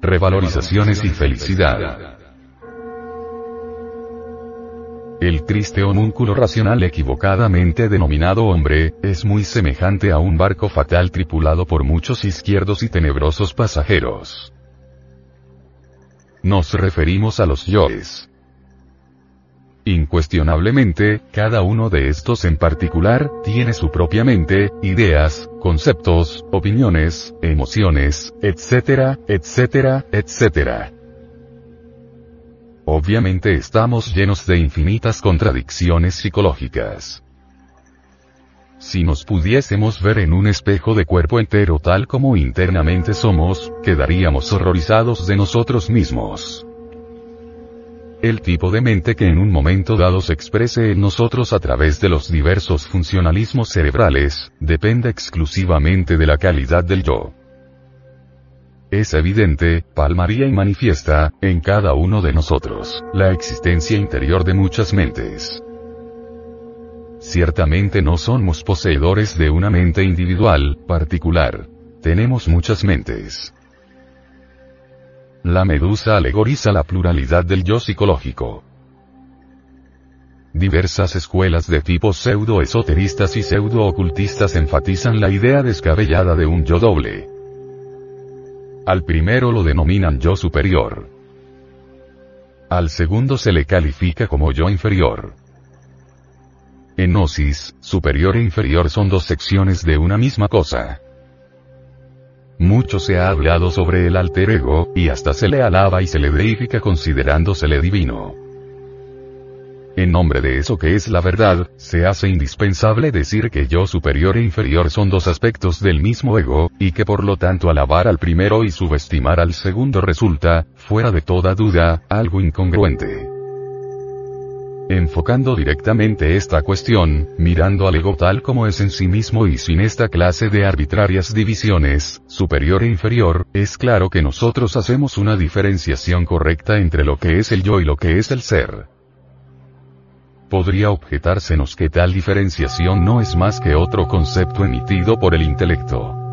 revalorizaciones y felicidad. El triste homúnculo racional equivocadamente denominado hombre, es muy semejante a un barco fatal tripulado por muchos izquierdos y tenebrosos pasajeros. Nos referimos a los yoes. Incuestionablemente, cada uno de estos en particular, tiene su propia mente, ideas, conceptos, opiniones, emociones, etcétera, etcétera, etcétera. Obviamente estamos llenos de infinitas contradicciones psicológicas. Si nos pudiésemos ver en un espejo de cuerpo entero tal como internamente somos, quedaríamos horrorizados de nosotros mismos. El tipo de mente que en un momento dado se exprese en nosotros a través de los diversos funcionalismos cerebrales, depende exclusivamente de la calidad del yo. Es evidente, palmaría y manifiesta, en cada uno de nosotros, la existencia interior de muchas mentes. Ciertamente no somos poseedores de una mente individual, particular. Tenemos muchas mentes. La medusa alegoriza la pluralidad del yo psicológico. Diversas escuelas de tipo pseudo-esoteristas y pseudo-ocultistas enfatizan la idea descabellada de un yo doble. Al primero lo denominan yo superior. Al segundo se le califica como yo inferior. En Gnosis, superior e inferior son dos secciones de una misma cosa. Mucho se ha hablado sobre el alter ego, y hasta se le alaba y se le deifica considerándosele divino. En nombre de eso que es la verdad, se hace indispensable decir que yo superior e inferior son dos aspectos del mismo ego, y que por lo tanto alabar al primero y subestimar al segundo resulta, fuera de toda duda, algo incongruente. Enfocando directamente esta cuestión, mirando al ego tal como es en sí mismo y sin esta clase de arbitrarias divisiones, superior e inferior, es claro que nosotros hacemos una diferenciación correcta entre lo que es el yo y lo que es el ser podría objetársenos que tal diferenciación no es más que otro concepto emitido por el intelecto.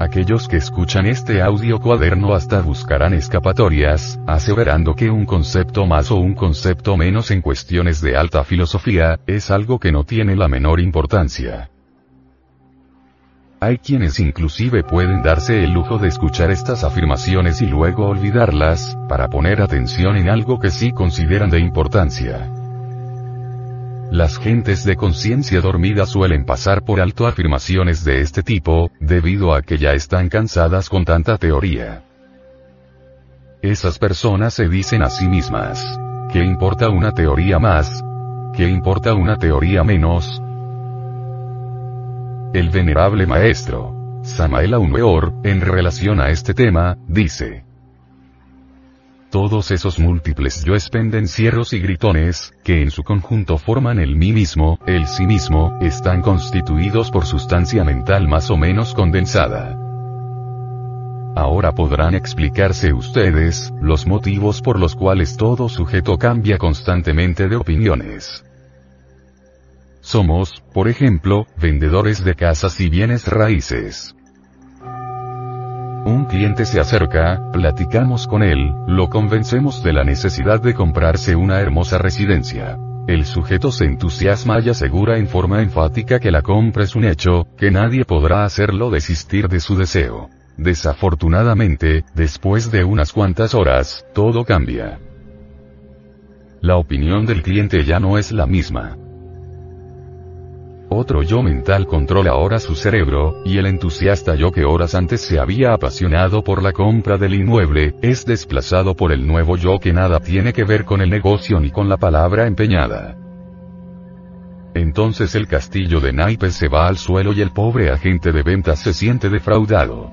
Aquellos que escuchan este audio cuaderno hasta buscarán escapatorias, aseverando que un concepto más o un concepto menos en cuestiones de alta filosofía, es algo que no tiene la menor importancia. Hay quienes inclusive pueden darse el lujo de escuchar estas afirmaciones y luego olvidarlas, para poner atención en algo que sí consideran de importancia. Las gentes de conciencia dormida suelen pasar por alto afirmaciones de este tipo, debido a que ya están cansadas con tanta teoría. Esas personas se dicen a sí mismas, ¿qué importa una teoría más? ¿Qué importa una teoría menos? El venerable maestro, Samael Aumeor, en relación a este tema, dice, todos esos múltiples yoes pendencieros y gritones, que en su conjunto forman el mí mismo, el sí mismo, están constituidos por sustancia mental más o menos condensada. Ahora podrán explicarse ustedes, los motivos por los cuales todo sujeto cambia constantemente de opiniones. Somos, por ejemplo, vendedores de casas y bienes raíces. Un cliente se acerca, platicamos con él, lo convencemos de la necesidad de comprarse una hermosa residencia. El sujeto se entusiasma y asegura en forma enfática que la compra es un hecho, que nadie podrá hacerlo desistir de su deseo. Desafortunadamente, después de unas cuantas horas, todo cambia. La opinión del cliente ya no es la misma. Otro yo mental controla ahora su cerebro, y el entusiasta yo que horas antes se había apasionado por la compra del inmueble, es desplazado por el nuevo yo que nada tiene que ver con el negocio ni con la palabra empeñada. Entonces el castillo de naipes se va al suelo y el pobre agente de ventas se siente defraudado.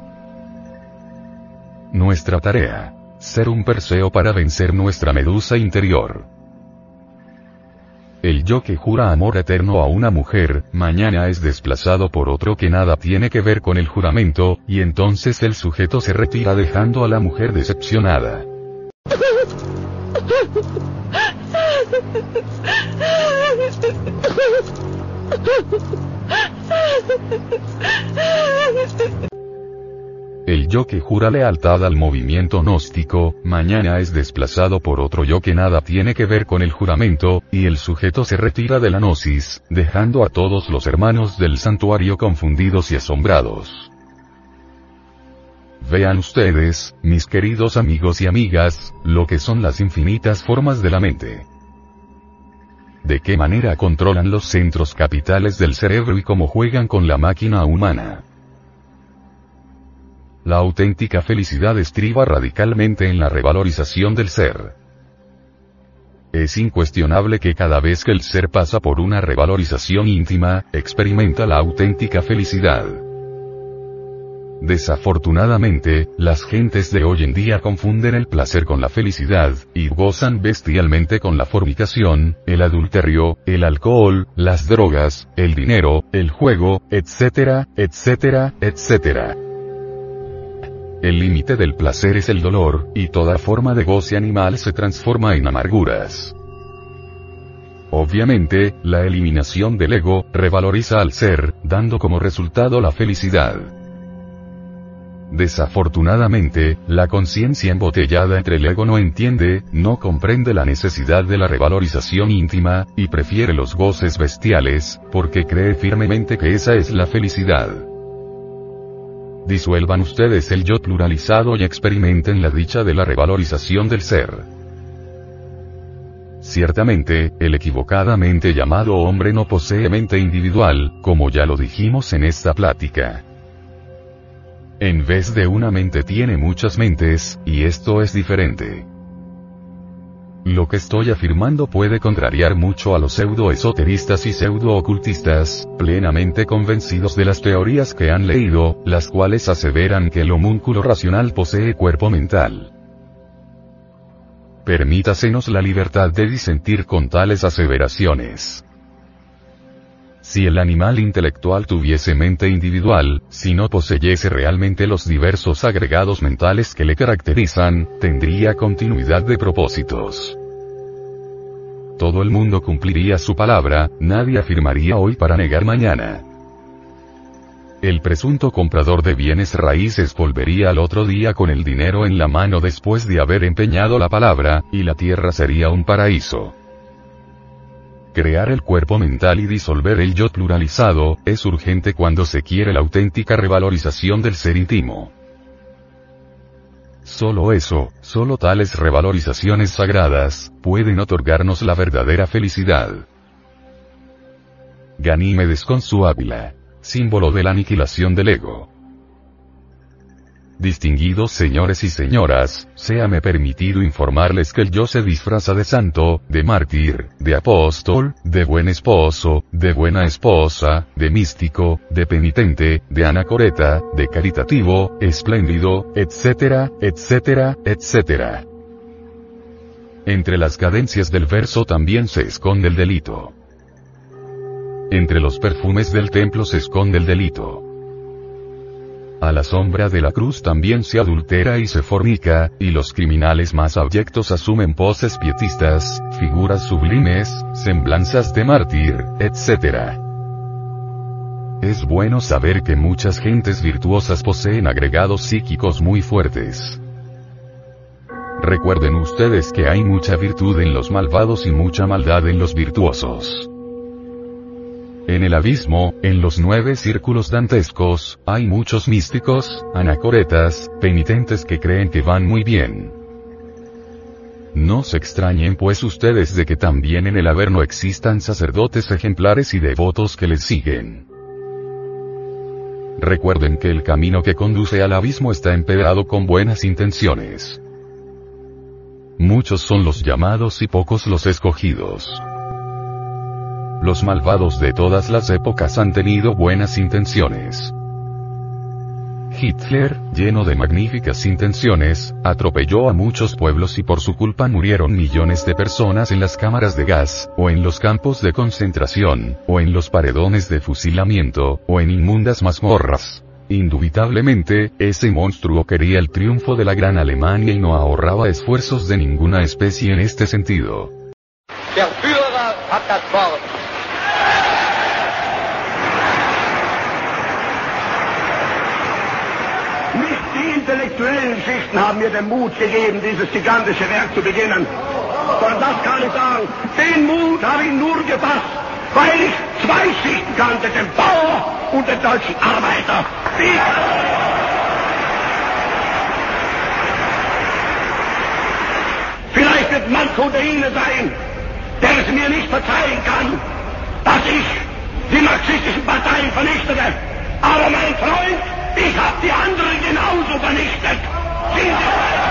Nuestra tarea. Ser un perseo para vencer nuestra medusa interior. El yo que jura amor eterno a una mujer, mañana es desplazado por otro que nada tiene que ver con el juramento, y entonces el sujeto se retira dejando a la mujer decepcionada. el yo que jura lealtad al movimiento gnóstico, mañana es desplazado por otro yo que nada tiene que ver con el juramento, y el sujeto se retira de la gnosis, dejando a todos los hermanos del santuario confundidos y asombrados. Vean ustedes, mis queridos amigos y amigas, lo que son las infinitas formas de la mente. De qué manera controlan los centros capitales del cerebro y cómo juegan con la máquina humana. La auténtica felicidad estriba radicalmente en la revalorización del ser. Es incuestionable que cada vez que el ser pasa por una revalorización íntima, experimenta la auténtica felicidad. Desafortunadamente, las gentes de hoy en día confunden el placer con la felicidad, y gozan bestialmente con la fornicación, el adulterio, el alcohol, las drogas, el dinero, el juego, etcétera, etcétera, etcétera. El límite del placer es el dolor, y toda forma de goce animal se transforma en amarguras. Obviamente, la eliminación del ego, revaloriza al ser, dando como resultado la felicidad. Desafortunadamente, la conciencia embotellada entre el ego no entiende, no comprende la necesidad de la revalorización íntima, y prefiere los goces bestiales, porque cree firmemente que esa es la felicidad. Disuelvan ustedes el yo pluralizado y experimenten la dicha de la revalorización del ser. Ciertamente, el equivocadamente llamado hombre no posee mente individual, como ya lo dijimos en esta plática. En vez de una mente tiene muchas mentes, y esto es diferente. Lo que estoy afirmando puede contrariar mucho a los pseudo-esoteristas y pseudo-ocultistas, plenamente convencidos de las teorías que han leído, las cuales aseveran que el homúnculo racional posee cuerpo mental. Permítasenos la libertad de disentir con tales aseveraciones. Si el animal intelectual tuviese mente individual, si no poseyese realmente los diversos agregados mentales que le caracterizan, tendría continuidad de propósitos. Todo el mundo cumpliría su palabra, nadie afirmaría hoy para negar mañana. El presunto comprador de bienes raíces volvería al otro día con el dinero en la mano después de haber empeñado la palabra, y la tierra sería un paraíso. Crear el cuerpo mental y disolver el yo pluralizado, es urgente cuando se quiere la auténtica revalorización del ser íntimo. Solo eso, solo tales revalorizaciones sagradas, pueden otorgarnos la verdadera felicidad. Ganímedes con su Ávila. Símbolo de la aniquilación del ego. Distinguidos señores y señoras, séame permitido informarles que el yo se disfraza de santo, de mártir, de apóstol, de buen esposo, de buena esposa, de místico, de penitente, de anacoreta, de caritativo, espléndido, etcétera, etcétera, etcétera. Entre las cadencias del verso también se esconde el delito. Entre los perfumes del templo se esconde el delito. A la sombra de la cruz también se adultera y se fornica, y los criminales más abyectos asumen poses pietistas, figuras sublimes, semblanzas de mártir, etc. Es bueno saber que muchas gentes virtuosas poseen agregados psíquicos muy fuertes. Recuerden ustedes que hay mucha virtud en los malvados y mucha maldad en los virtuosos. En el abismo, en los nueve círculos dantescos, hay muchos místicos, anacoretas, penitentes que creen que van muy bien. No se extrañen pues ustedes de que también en el Averno existan sacerdotes ejemplares y devotos que les siguen. Recuerden que el camino que conduce al abismo está empedrado con buenas intenciones. Muchos son los llamados y pocos los escogidos. Los malvados de todas las épocas han tenido buenas intenciones. Hitler, lleno de magníficas intenciones, atropelló a muchos pueblos y por su culpa murieron millones de personas en las cámaras de gas, o en los campos de concentración, o en los paredones de fusilamiento, o en inmundas mazmorras. Indubitablemente, ese monstruo quería el triunfo de la gran Alemania y no ahorraba esfuerzos de ninguna especie en este sentido. Die intellektuellen Schichten haben mir den Mut gegeben, dieses gigantische Werk zu beginnen. Und das kann ich sagen, den Mut habe ich nur gefasst, weil ich zwei Schichten kannte, den Bauer und den deutschen Arbeiter. Die Vielleicht wird manch unter Ihnen sein, der es mir nicht verzeihen kann, dass ich die marxistischen Parteien vernichtete. Aber mein Freund, ich habe die anderen genauso vernichtet. Sie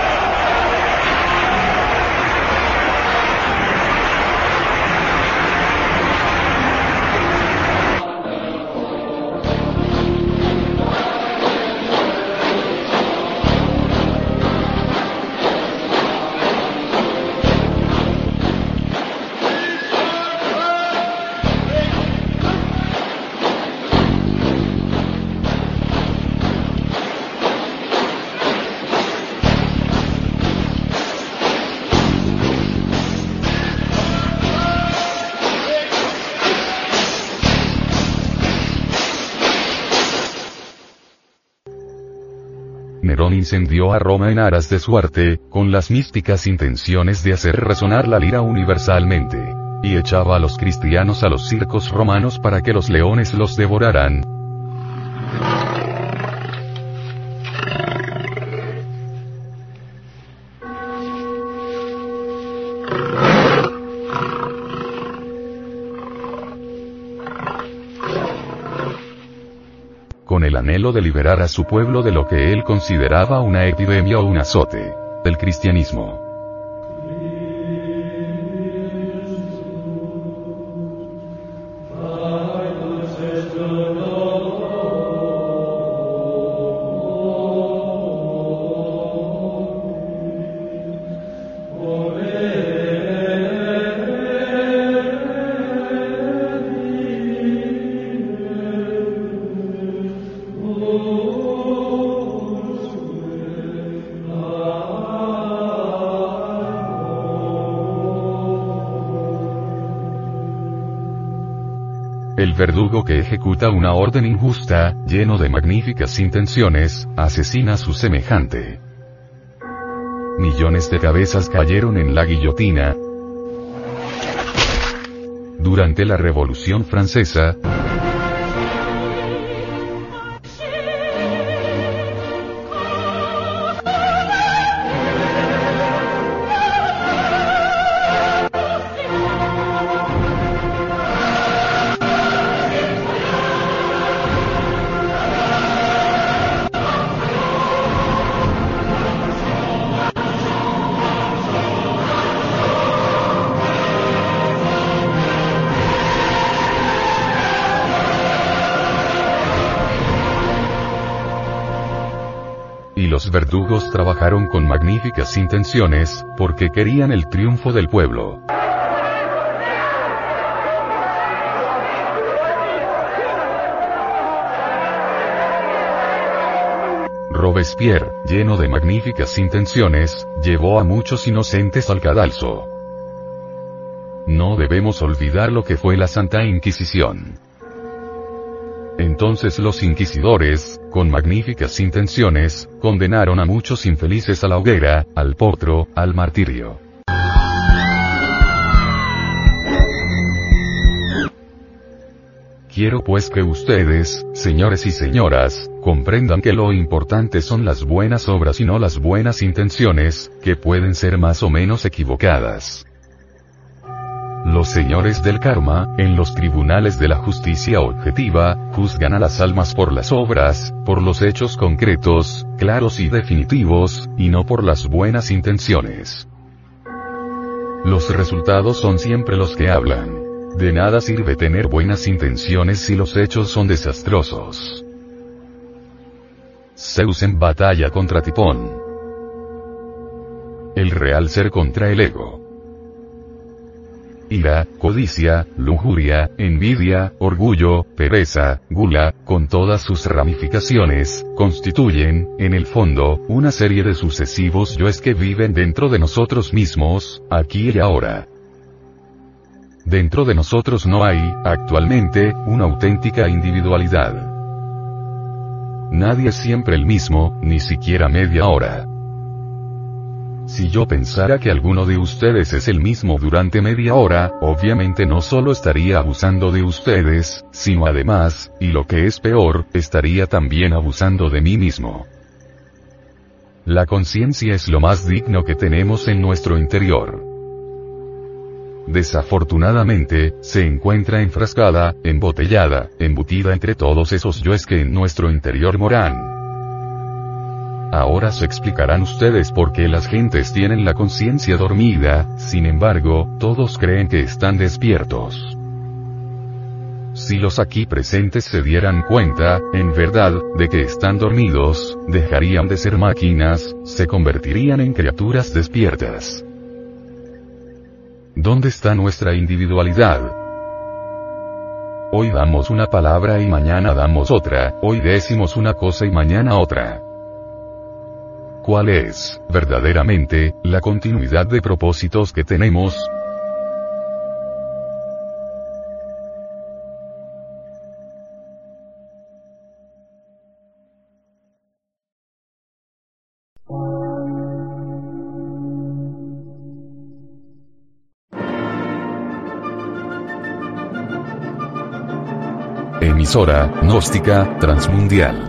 Incendió a Roma en aras de su arte, con las místicas intenciones de hacer resonar la lira universalmente. Y echaba a los cristianos a los circos romanos para que los leones los devoraran. Anhelo de liberar a su pueblo de lo que él consideraba una epidemia o un azote del cristianismo. El verdugo que ejecuta una orden injusta, lleno de magníficas intenciones, asesina a su semejante. Millones de cabezas cayeron en la guillotina. Durante la Revolución Francesa, los verdugos trabajaron con magníficas intenciones, porque querían el triunfo del pueblo. Robespierre, lleno de magníficas intenciones, llevó a muchos inocentes al cadalso. No debemos olvidar lo que fue la Santa Inquisición. Entonces los inquisidores, con magníficas intenciones, condenaron a muchos infelices a la hoguera, al potro, al martirio. Quiero pues que ustedes, señores y señoras, comprendan que lo importante son las buenas obras y no las buenas intenciones, que pueden ser más o menos equivocadas. Los señores del karma, en los tribunales de la justicia objetiva, juzgan a las almas por las obras, por los hechos concretos, claros y definitivos, y no por las buenas intenciones. Los resultados son siempre los que hablan. De nada sirve tener buenas intenciones si los hechos son desastrosos. Zeus en batalla contra Tipón. El real ser contra el ego ira, codicia, lujuria, envidia, orgullo, pereza, gula, con todas sus ramificaciones, constituyen, en el fondo, una serie de sucesivos yoes que viven dentro de nosotros mismos, aquí y ahora. Dentro de nosotros no hay, actualmente, una auténtica individualidad. Nadie es siempre el mismo, ni siquiera media hora. Si yo pensara que alguno de ustedes es el mismo durante media hora, obviamente no solo estaría abusando de ustedes, sino además, y lo que es peor, estaría también abusando de mí mismo. La conciencia es lo más digno que tenemos en nuestro interior. Desafortunadamente, se encuentra enfrascada, embotellada, embutida entre todos esos yoes que en nuestro interior moran. Ahora se explicarán ustedes por qué las gentes tienen la conciencia dormida, sin embargo, todos creen que están despiertos. Si los aquí presentes se dieran cuenta, en verdad, de que están dormidos, dejarían de ser máquinas, se convertirían en criaturas despiertas. ¿Dónde está nuestra individualidad? Hoy damos una palabra y mañana damos otra, hoy decimos una cosa y mañana otra cuál es, verdaderamente, la continuidad de propósitos que tenemos, emisora, gnóstica, transmundial